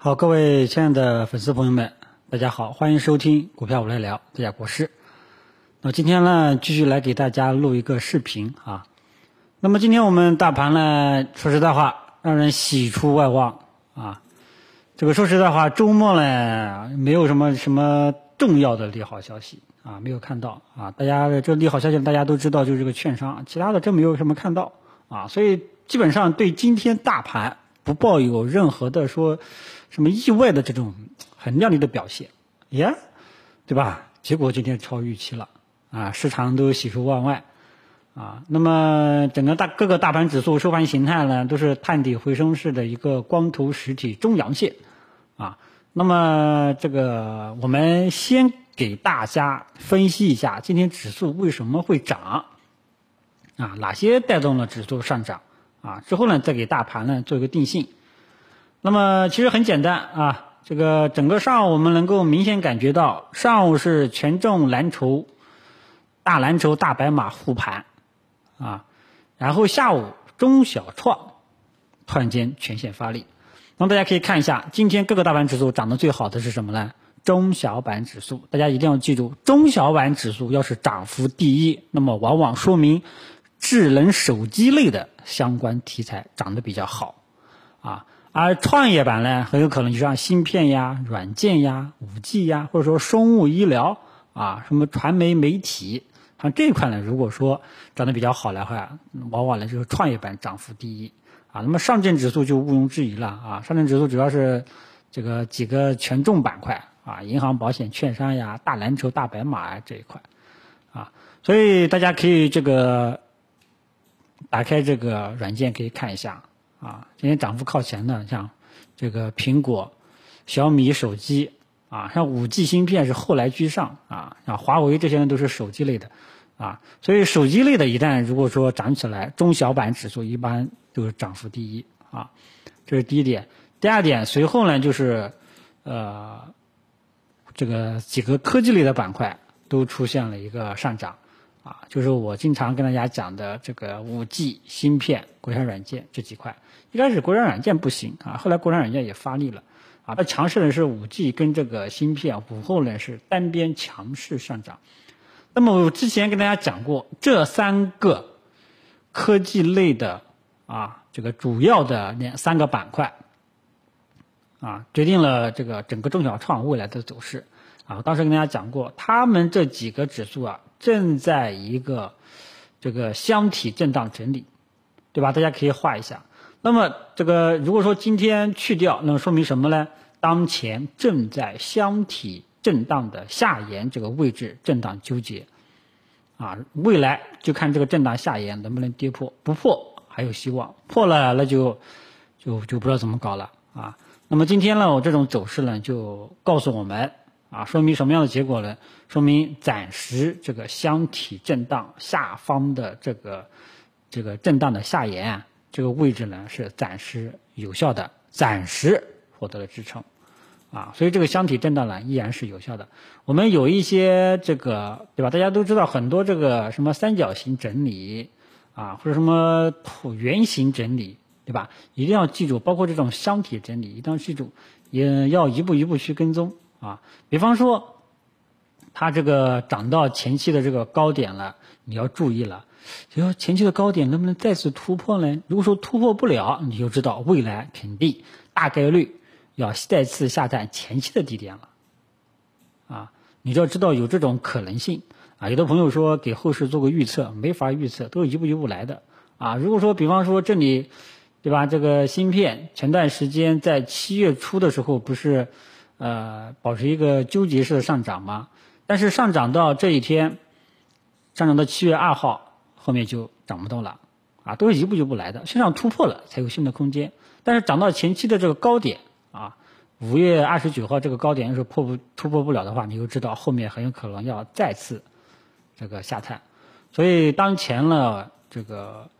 好，各位亲爱的粉丝朋友们，大家好，欢迎收听股票我来聊，大家国师。那今天呢，继续来给大家录一个视频啊。那么今天我们大盘呢，说实在话，让人喜出望外啊。这个说实在话，周末呢，没有什么什么重要的利好消息啊，没有看到啊。大家的这利好消息大家都知道，就是这个券商，其他的真没有什么看到啊。所以基本上对今天大盘不抱有任何的说。什么意外的这种很靓丽的表现，耶，对吧？结果今天超预期了，啊，市场都喜出望外，啊，那么整个大各个大盘指数收盘形态呢，都是探底回升式的一个光头实体中阳线，啊，那么这个我们先给大家分析一下今天指数为什么会涨，啊，哪些带动了指数上涨，啊，之后呢再给大盘呢做一个定性。那么其实很简单啊，这个整个上午我们能够明显感觉到，上午是权重蓝筹、大蓝筹、大白马护盘啊，然后下午中小创突然间全线发力。那么大家可以看一下，今天各个大盘指数涨得最好的是什么呢？中小板指数。大家一定要记住，中小板指数要是涨幅第一，那么往往说明智能手机类的相关题材涨得比较好啊。而创业板呢，很有可能就像芯片呀、软件呀、五 G 呀，或者说生物医疗啊、什么传媒媒体，像这一块呢，如果说涨得比较好的话，往往呢就是创业板涨幅第一啊。那么上证指数就毋庸置疑了啊，上证指数主要是这个几个权重板块啊，银行、保险、券商呀、大蓝筹、大白马啊这一块啊，所以大家可以这个打开这个软件可以看一下。啊，今天涨幅靠前的，像这个苹果、小米手机啊，像五 G 芯片是后来居上啊，像华为这些人都是手机类的啊，所以手机类的一旦如果说涨起来，中小板指数一般都是涨幅第一啊，这是第一点。第二点，随后呢就是呃这个几个科技类的板块都出现了一个上涨。啊，就是我经常跟大家讲的这个五 G 芯片、国产软件这几块。一开始国产软件不行啊，后来国产软件也发力了啊。它强势的是五 G 跟这个芯片，午后呢是单边强势上涨。那么我之前跟大家讲过，这三个科技类的啊，这个主要的两三个板块啊，决定了这个整个中小创未来的走势啊。当时跟大家讲过，他们这几个指数啊。正在一个这个箱体震荡整理，对吧？大家可以画一下。那么这个如果说今天去掉，那么说明什么呢？当前正在箱体震荡的下沿这个位置震荡纠结，啊，未来就看这个震荡下沿能不能跌破，不破还有希望，破了那就就就不知道怎么搞了啊。那么今天呢，我这种走势呢，就告诉我们。啊，说明什么样的结果呢？说明暂时这个箱体震荡下方的这个这个震荡的下沿啊这个位置呢是暂时有效的，暂时获得了支撑，啊，所以这个箱体震荡呢依然是有效的。我们有一些这个对吧？大家都知道很多这个什么三角形整理啊，或者什么椭圆形整理，对吧？一定要记住，包括这种箱体整理，一定要记住，也要一步一步去跟踪。啊，比方说，它这个涨到前期的这个高点了，你要注意了，就说前期的高点能不能再次突破呢？如果说突破不了，你就知道未来肯定大概率要再次下探前期的低点了。啊，你就要知道有这种可能性。啊，有的朋友说给后市做个预测，没法预测，都是一步一步来的。啊，如果说比方说这里，对吧？这个芯片前段时间在七月初的时候不是。呃，保持一个纠结式的上涨嘛？但是上涨到这一天，上涨到七月二号，后面就涨不动了，啊，都是一步一步来的，向上突破了才有新的空间。但是涨到前期的这个高点，啊，五月二十九号这个高点要是破不突破不了的话，你就知道后面很有可能要再次这个下探。所以当前呢，这个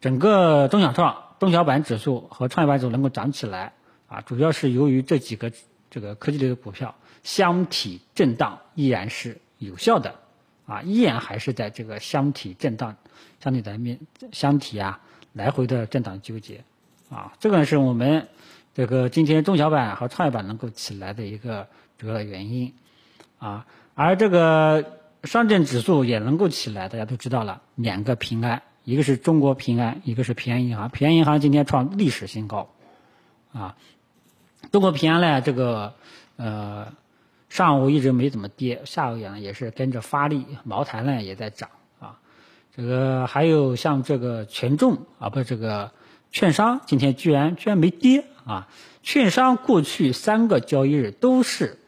整个中小创、中小板指数和创业板指数能够涨起来，啊，主要是由于这几个。这个科技类的股票箱体震荡依然是有效的，啊，依然还是在这个箱体震荡、箱体的面箱体啊来回的震荡纠结，啊，这个是我们这个今天中小板和创业板能够起来的一个主要原因啊，而这个上证指数也能够起来，大家都知道了，两个平安，一个是中国平安，一个是平安银行，平安银行今天创历史新高啊，中国平安呢，这个呃上午一直没怎么跌，下午呢也是跟着发力，茅台呢也在涨啊，这个还有像这个权重啊，不是这个券商今天居然居然没跌。啊，券商过去三个交易日都是，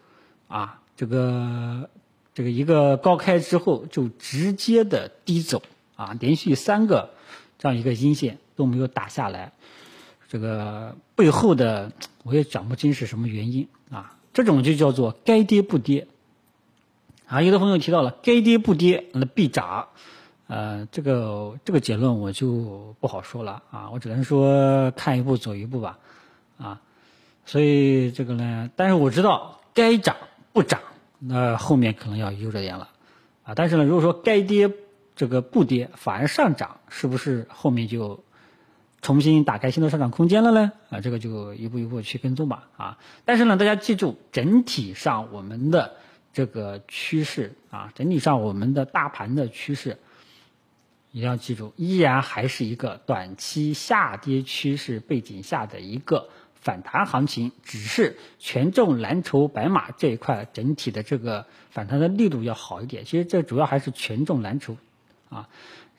啊，这个这个一个高开之后就直接的低走，啊，连续三个这样一个阴线都没有打下来，这个背后的我也讲不清是什么原因啊，这种就叫做该跌不跌，啊，有的朋友提到了该跌不跌那必涨，呃，这个这个结论我就不好说了啊，我只能说看一步走一步吧。啊，所以这个呢，但是我知道该涨不涨，那后面可能要悠着点了，啊，但是呢，如果说该跌这个不跌反而上涨，是不是后面就重新打开新的上涨空间了呢？啊，这个就一步一步去跟踪吧，啊，但是呢，大家记住，整体上我们的这个趋势啊，整体上我们的大盘的趋势。一定要记住，依然还是一个短期下跌趋势背景下的一个反弹行情，只是权重蓝筹白马这一块整体的这个反弹的力度要好一点。其实这主要还是权重蓝筹，啊，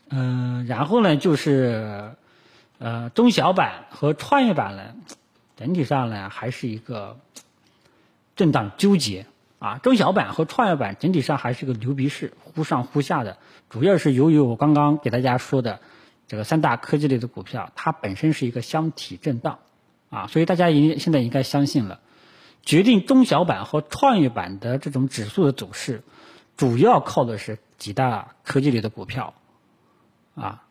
嗯，然后呢就是呃中小板和创业板呢，整体上呢还是一个震荡纠结。啊，中小板和创业板整体上还是个牛鼻市，忽上忽下的，主要是由于我刚刚给大家说的这个三大科技类的股票，它本身是一个箱体震荡，啊，所以大家应现在应该相信了，决定中小板和创业板的这种指数的走势，主要靠的是几大科技类的股票，啊，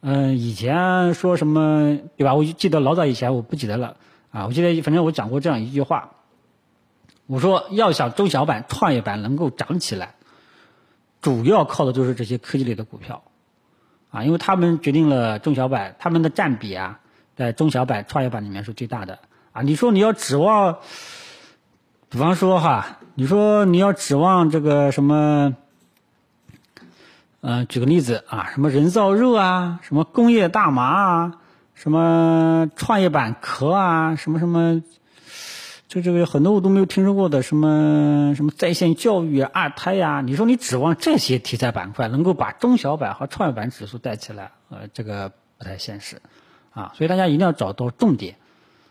嗯，以前说什么对吧？我记得老早以前我不记得了，啊，我记得反正我讲过这样一句话。我说，要想中小板、创业板能够涨起来，主要靠的就是这些科技类的股票，啊，因为他们决定了中小板他们的占比啊，在中小板、创业板里面是最大的啊。你说你要指望，比方说哈，你说你要指望这个什么，嗯，举个例子啊，什么人造肉啊，什么工业大麻啊，什么创业板壳啊，什么什么。就这个很多我都没有听说过的什么什么在线教育啊、二胎呀，你说你指望这些题材板块能够把中小板和创业板指数带起来，呃，这个不太现实，啊，所以大家一定要找到重点，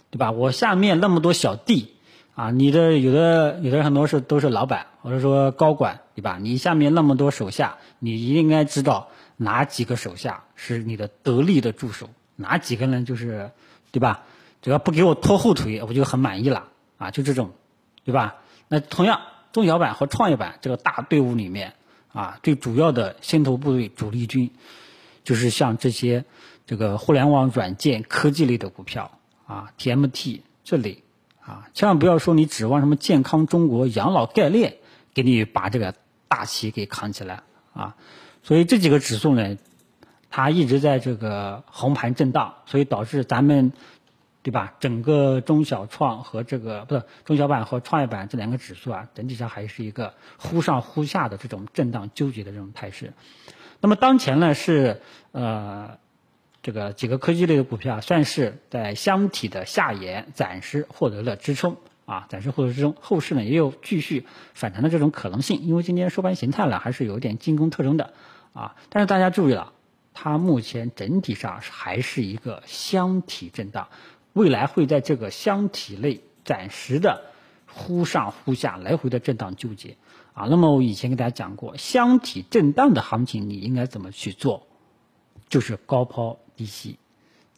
对吧？我下面那么多小弟，啊，你的有的有的很多是都是老板或者说高管，对吧？你下面那么多手下，你应该知道哪几个手下是你的得力的助手，哪几个人就是，对吧？只要不给我拖后腿，我就很满意了。啊，就这种，对吧？那同样，中小板和创业板这个大队伍里面，啊，最主要的先头部队主力军，就是像这些这个互联网软件科技类的股票啊，TMT 这类啊，千万不要说你指望什么健康中国、养老概念给你把这个大旗给扛起来啊。所以这几个指数呢，它一直在这个横盘震荡，所以导致咱们。对吧？整个中小创和这个不是中小板和创业板这两个指数啊，整体上还是一个忽上忽下的这种震荡纠结的这种态势。那么当前呢是呃这个几个科技类的股票算是在箱体的下沿暂时获得了支撑啊，暂时获得支撑，后市呢也有继续反弹的这种可能性。因为今天收盘形态呢还是有点进攻特征的啊，但是大家注意了，它目前整体上还是一个箱体震荡。未来会在这个箱体内暂时的忽上忽下来回的震荡纠结啊。那么我以前给大家讲过，箱体震荡的行情你应该怎么去做？就是高抛低吸，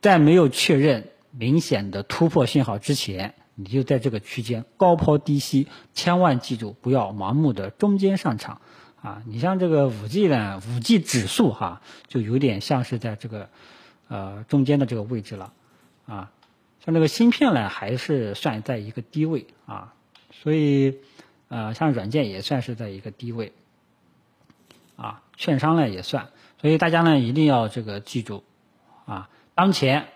在没有确认明显的突破信号之前，你就在这个区间高抛低吸，千万记住不要盲目的中间上场啊。你像这个五 G 呢，五 G 指数哈，就有点像是在这个呃中间的这个位置了啊。像这个芯片呢，还是算在一个低位啊，所以，呃，像软件也算是在一个低位，啊，券商呢也算，所以大家呢一定要这个记住，啊，当前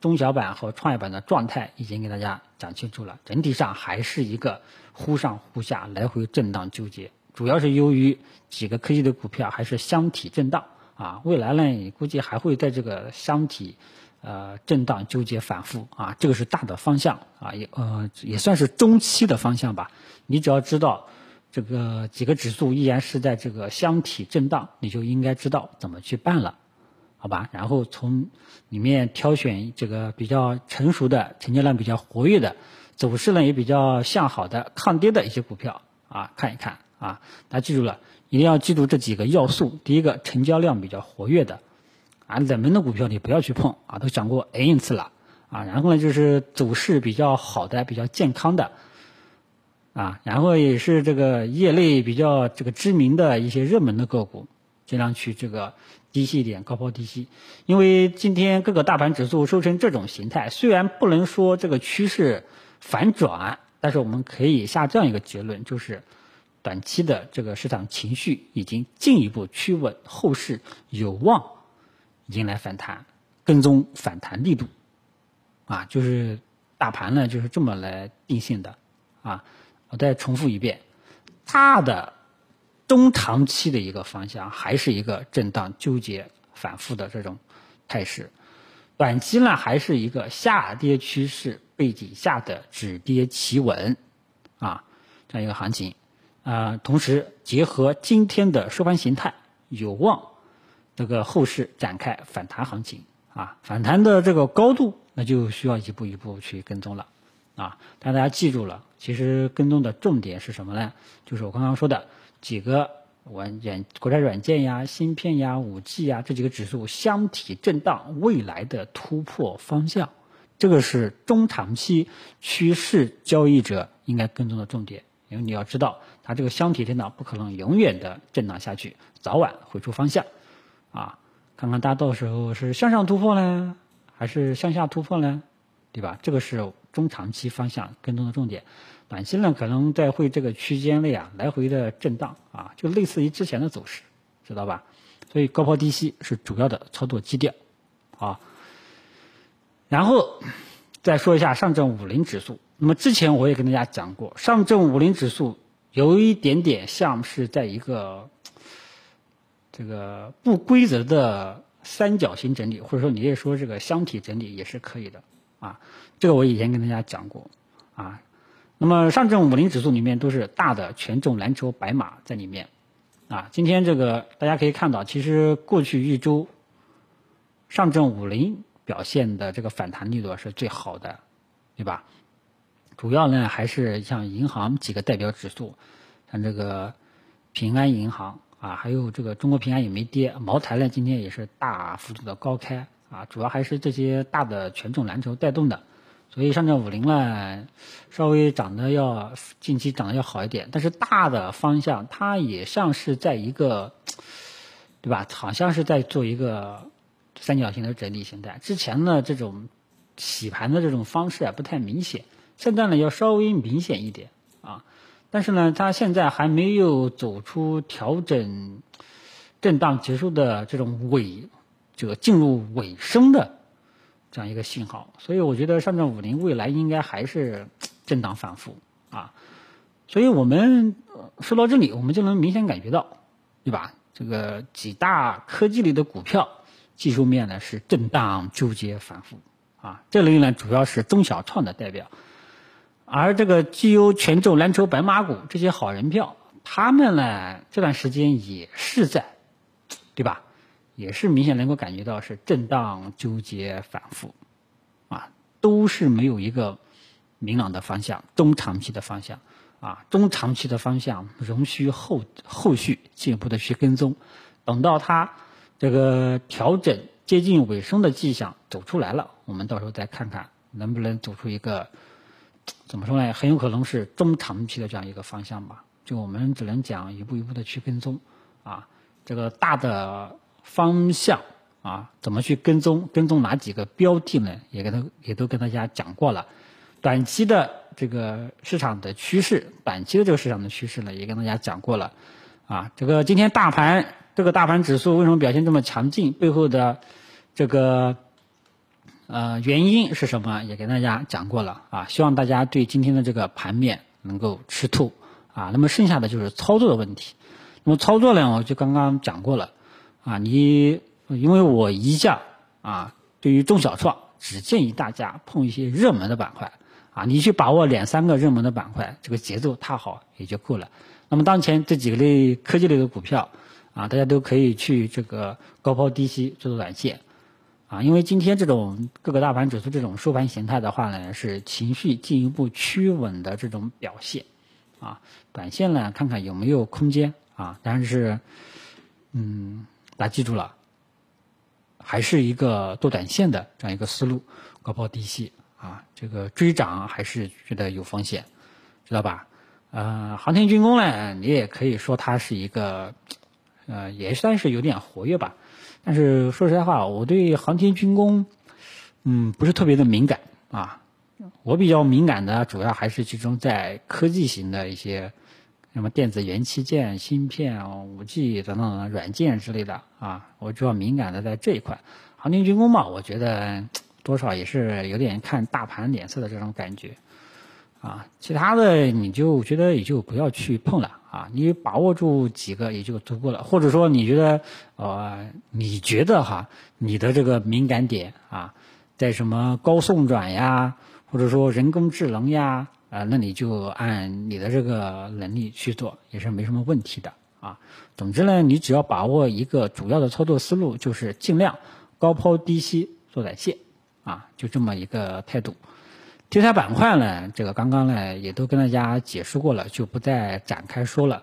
中小板和创业板的状态已经给大家讲清楚了，整体上还是一个忽上忽下来回震荡纠结，主要是由于几个科技的股票还是箱体震荡啊，未来呢估计还会在这个箱体呃震荡纠结反复啊，这个是大的方向啊，也呃也算是中期的方向吧。你只要知道这个几个指数依然是在这个箱体震荡，你就应该知道怎么去办了。好吧，然后从里面挑选这个比较成熟的、成交量比较活跃的、走势呢也比较向好的、抗跌的一些股票啊，看一看啊。大家记住了，一定要记住这几个要素。第一个，成交量比较活跃的啊，冷门的股票你不要去碰啊，都讲过 N 次了啊。然后呢，就是走势比较好的、比较健康的啊，然后也是这个业内比较这个知名的一些热门的个股。尽量去这个低吸一点，高抛低吸，因为今天各个大盘指数收成这种形态，虽然不能说这个趋势反转，但是我们可以下这样一个结论，就是短期的这个市场情绪已经进一步趋稳，后市有望迎来反弹，跟踪反弹力度，啊，就是大盘呢就是这么来定性的，啊，我再重复一遍，大的。中长期的一个方向还是一个震荡纠结反复的这种态势，短期呢还是一个下跌趋势背景下的止跌企稳啊这样一个行情啊，同时结合今天的收盘形态，有望这个后市展开反弹行情啊，反弹的这个高度那就需要一步一步去跟踪了啊，但大家记住了，其实跟踪的重点是什么呢？就是我刚刚说的。几个软软国产软件呀、芯片呀、五 G 呀这几个指数箱体震荡，未来的突破方向，这个是中长期趋势交易者应该跟踪的重点。因为你要知道，它这个箱体震荡不可能永远的震荡下去，早晚会出方向。啊，看看大家到时候是向上突破呢，还是向下突破呢？对吧？这个是中长期方向跟踪的重点。短期呢，可能在会这个区间内啊，来回的震荡啊，就类似于之前的走势，知道吧？所以高抛低吸是主要的操作基调啊。然后再说一下上证五零指数。那么之前我也跟大家讲过，上证五零指数有一点点像是在一个这个不规则的三角形整理，或者说你也说这个箱体整理也是可以的啊。这个我以前跟大家讲过啊。那么上证五零指数里面都是大的权重蓝筹白马在里面，啊，今天这个大家可以看到，其实过去一周上证五零表现的这个反弹力度是最好的，对吧？主要呢还是像银行几个代表指数，像这个平安银行啊，还有这个中国平安也没跌，茅台呢今天也是大幅度的高开啊，主要还是这些大的权重蓝筹带动的。所以上证五零呢，稍微涨得要近期涨得要好一点，但是大的方向它也像是在一个，对吧？好像是在做一个三角形的整理形态。之前呢，这种洗盘的这种方式啊不太明显，现在呢要稍微明显一点啊。但是呢，它现在还没有走出调整震荡结束的这种尾，这个进入尾声的。这样一个信号，所以我觉得上证五零未来应该还是震荡反复啊，所以我们说到这里，我们就能明显感觉到，对吧？这个几大科技类的股票技术面呢是震荡纠结反复啊，这类呢主要是中小创的代表，而这个绩优权重蓝筹白马股这些好人票，他们呢这段时间也是在，对吧？也是明显能够感觉到是震荡纠结反复，啊，都是没有一个明朗的方向，中长期的方向，啊，中长期的方向仍需后后续进一步的去跟踪，等到它这个调整接近尾声的迹象走出来了，我们到时候再看看能不能走出一个怎么说呢？很有可能是中长期的这样一个方向吧。就我们只能讲一步一步的去跟踪，啊，这个大的。方向啊，怎么去跟踪？跟踪哪几个标的呢？也跟他也都跟大家讲过了。短期的这个市场的趋势，短期的这个市场的趋势呢，也跟大家讲过了。啊，这个今天大盘这个大盘指数为什么表现这么强劲？背后的这个呃，原因是什么也跟大家讲过了啊，希望大家对今天的这个盘面能够吃透啊。那么剩下的就是操作的问题。那么操作呢，我就刚刚讲过了啊。你因为我一向啊，对于中小创只建议大家碰一些热门的板块啊，你去把握两三个热门的板块，这个节奏踏好也就够了。那么当前这几个类科技类的股票啊，大家都可以去这个高抛低吸做做短线。啊，因为今天这种各个大盘指数这种收盘形态的话呢，是情绪进一步趋稳的这种表现，啊，短线呢看看有没有空间啊，但是，嗯，大家记住了，还是一个做短线的这样一个思路，高抛低吸啊，这个追涨还是觉得有风险，知道吧？呃，航天军工呢，你也可以说它是一个，呃，也算是有点活跃吧。但是说实在话，我对航天军工，嗯，不是特别的敏感啊。我比较敏感的，主要还是集中在科技型的一些，什么电子元器件、芯片、五 G 等等软件之类的啊。我主要敏感的在这一块。航天军工嘛，我觉得多少也是有点看大盘脸色的这种感觉。啊，其他的你就觉得也就不要去碰了啊，你把握住几个也就足够了。或者说你觉得，呃，你觉得哈，你的这个敏感点啊，在什么高送转呀，或者说人工智能呀，啊，那你就按你的这个能力去做，也是没什么问题的啊。总之呢，你只要把握一个主要的操作思路，就是尽量高抛低吸做短线啊，就这么一个态度。题材板块呢，这个刚刚呢也都跟大家解释过了，就不再展开说了。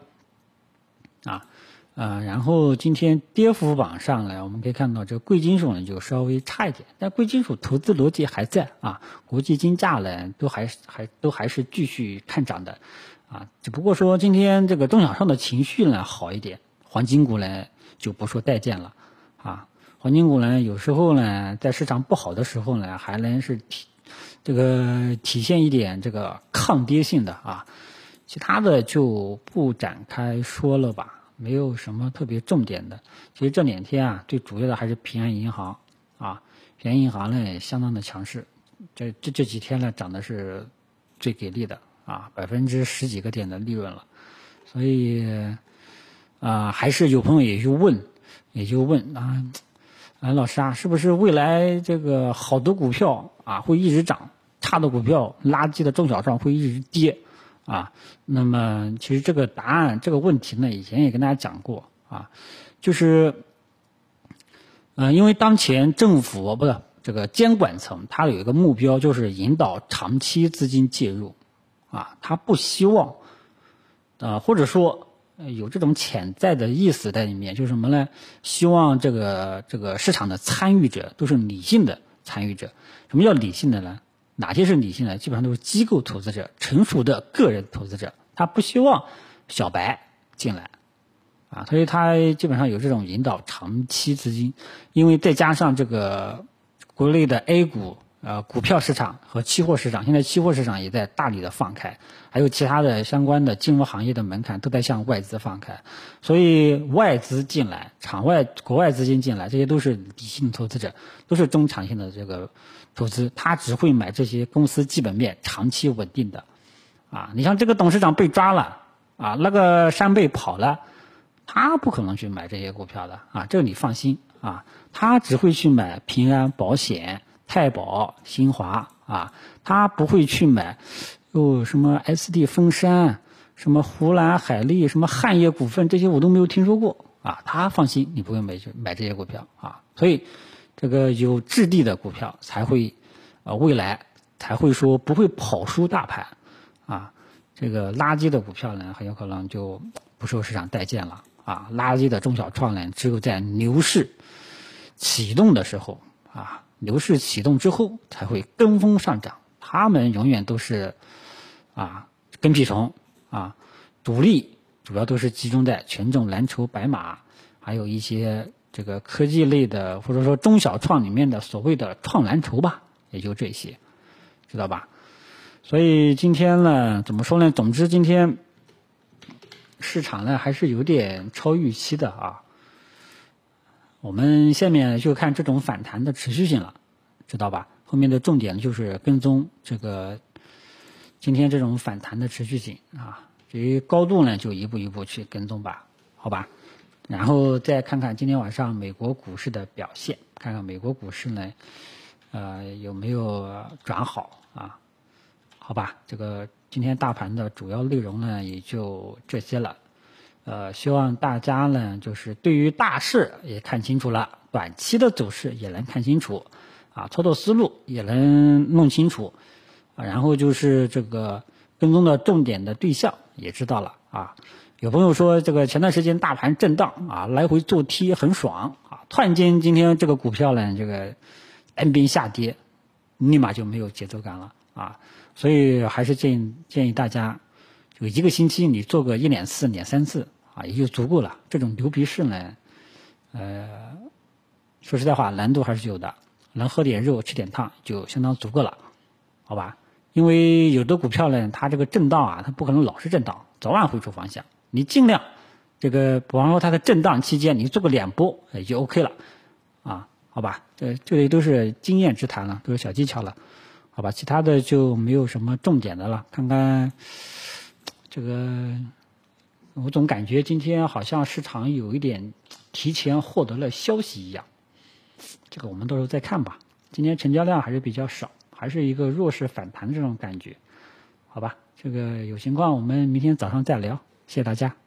啊，呃，然后今天跌幅榜上呢，我们可以看到这个贵金属呢就稍微差一点，但贵金属投资逻辑还在啊，国际金价呢都还是还都还是继续看涨的，啊，只不过说今天这个中小创的情绪呢好一点，黄金股呢就不说待见了，啊，黄金股呢有时候呢在市场不好的时候呢还能是体。这个体现一点这个抗跌性的啊，其他的就不展开说了吧，没有什么特别重点的。其实这两天啊，最主要的还是平安银行啊，平安银行呢也相当的强势，这这这几天呢涨的是最给力的啊，百分之十几个点的利润了。所以啊，还是有朋友也就问，也就问啊。哎，老师啊，是不是未来这个好的股票啊会一直涨，差的股票、垃圾的中小创会一直跌啊？那么其实这个答案、这个问题呢，以前也跟大家讲过啊，就是，嗯，因为当前政府不是这个监管层，它有一个目标，就是引导长期资金介入啊，他不希望啊，或者说。有这种潜在的意思在里面，就是什么呢？希望这个这个市场的参与者都是理性的参与者。什么叫理性的呢？哪些是理性的？基本上都是机构投资者、成熟的个人投资者，他不希望小白进来啊，所以他基本上有这种引导长期资金，因为再加上这个国内的 A 股。呃，股票市场和期货市场，现在期货市场也在大力的放开，还有其他的相关的金融行业的门槛都在向外资放开，所以外资进来，场外国外资金进来，这些都是理性投资者，都是中长线的这个投资，他只会买这些公司基本面长期稳定的，啊，你像这个董事长被抓了，啊，那个山贝跑了，他不可能去买这些股票的，啊，这个你放心，啊，他只会去买平安保险。太保、新华啊，他不会去买，哦，什么 SD 风山、什么湖南海利、什么汉业股份这些我都没有听说过啊。他放心，你不会买买这些股票啊。所以，这个有质地的股票才会，呃，未来才会说不会跑输大盘啊。这个垃圾的股票呢，很有可能就不受市场待见了啊。垃圾的中小创呢，只有在牛市启动的时候啊。牛市启动之后才会跟风上涨，他们永远都是啊跟屁虫啊，主力主要都是集中在权重蓝筹白马，还有一些这个科技类的或者说中小创里面的所谓的创蓝筹吧，也就这些，知道吧？所以今天呢，怎么说呢？总之今天市场呢还是有点超预期的啊。我们下面就看这种反弹的持续性了，知道吧？后面的重点就是跟踪这个今天这种反弹的持续性啊。至于高度呢，就一步一步去跟踪吧，好吧。然后再看看今天晚上美国股市的表现，看看美国股市呢，呃有没有转好啊？好吧，这个今天大盘的主要内容呢也就这些了。呃，希望大家呢就是对于大势也看清楚了，短期的走势也能看清楚，啊，操作思路也能弄清楚，啊，然后就是这个跟踪的重点的对象也知道了啊。有朋友说，这个前段时间大盘震荡啊，来回做 T 很爽啊，突然间今天这个股票呢，这个单边下跌，立马就没有节奏感了啊，所以还是建议建议大家，就一个星期你做个一两次、两三次啊，也就足够了。这种牛皮式呢，呃，说实在话，难度还是有的，能喝点肉、吃点汤就相当足够了，好吧？因为有的股票呢，它这个震荡啊，它不可能老是震荡，早晚会出方向。你尽量，这个比方说它的震荡期间，你做个两波也就 OK 了，啊，好吧，这这里都是经验之谈了，都是小技巧了，好吧，其他的就没有什么重点的了。看看这个，我总感觉今天好像市场有一点提前获得了消息一样，这个我们到时候再看吧。今天成交量还是比较少，还是一个弱势反弹的这种感觉，好吧，这个有情况我们明天早上再聊。谢谢大家。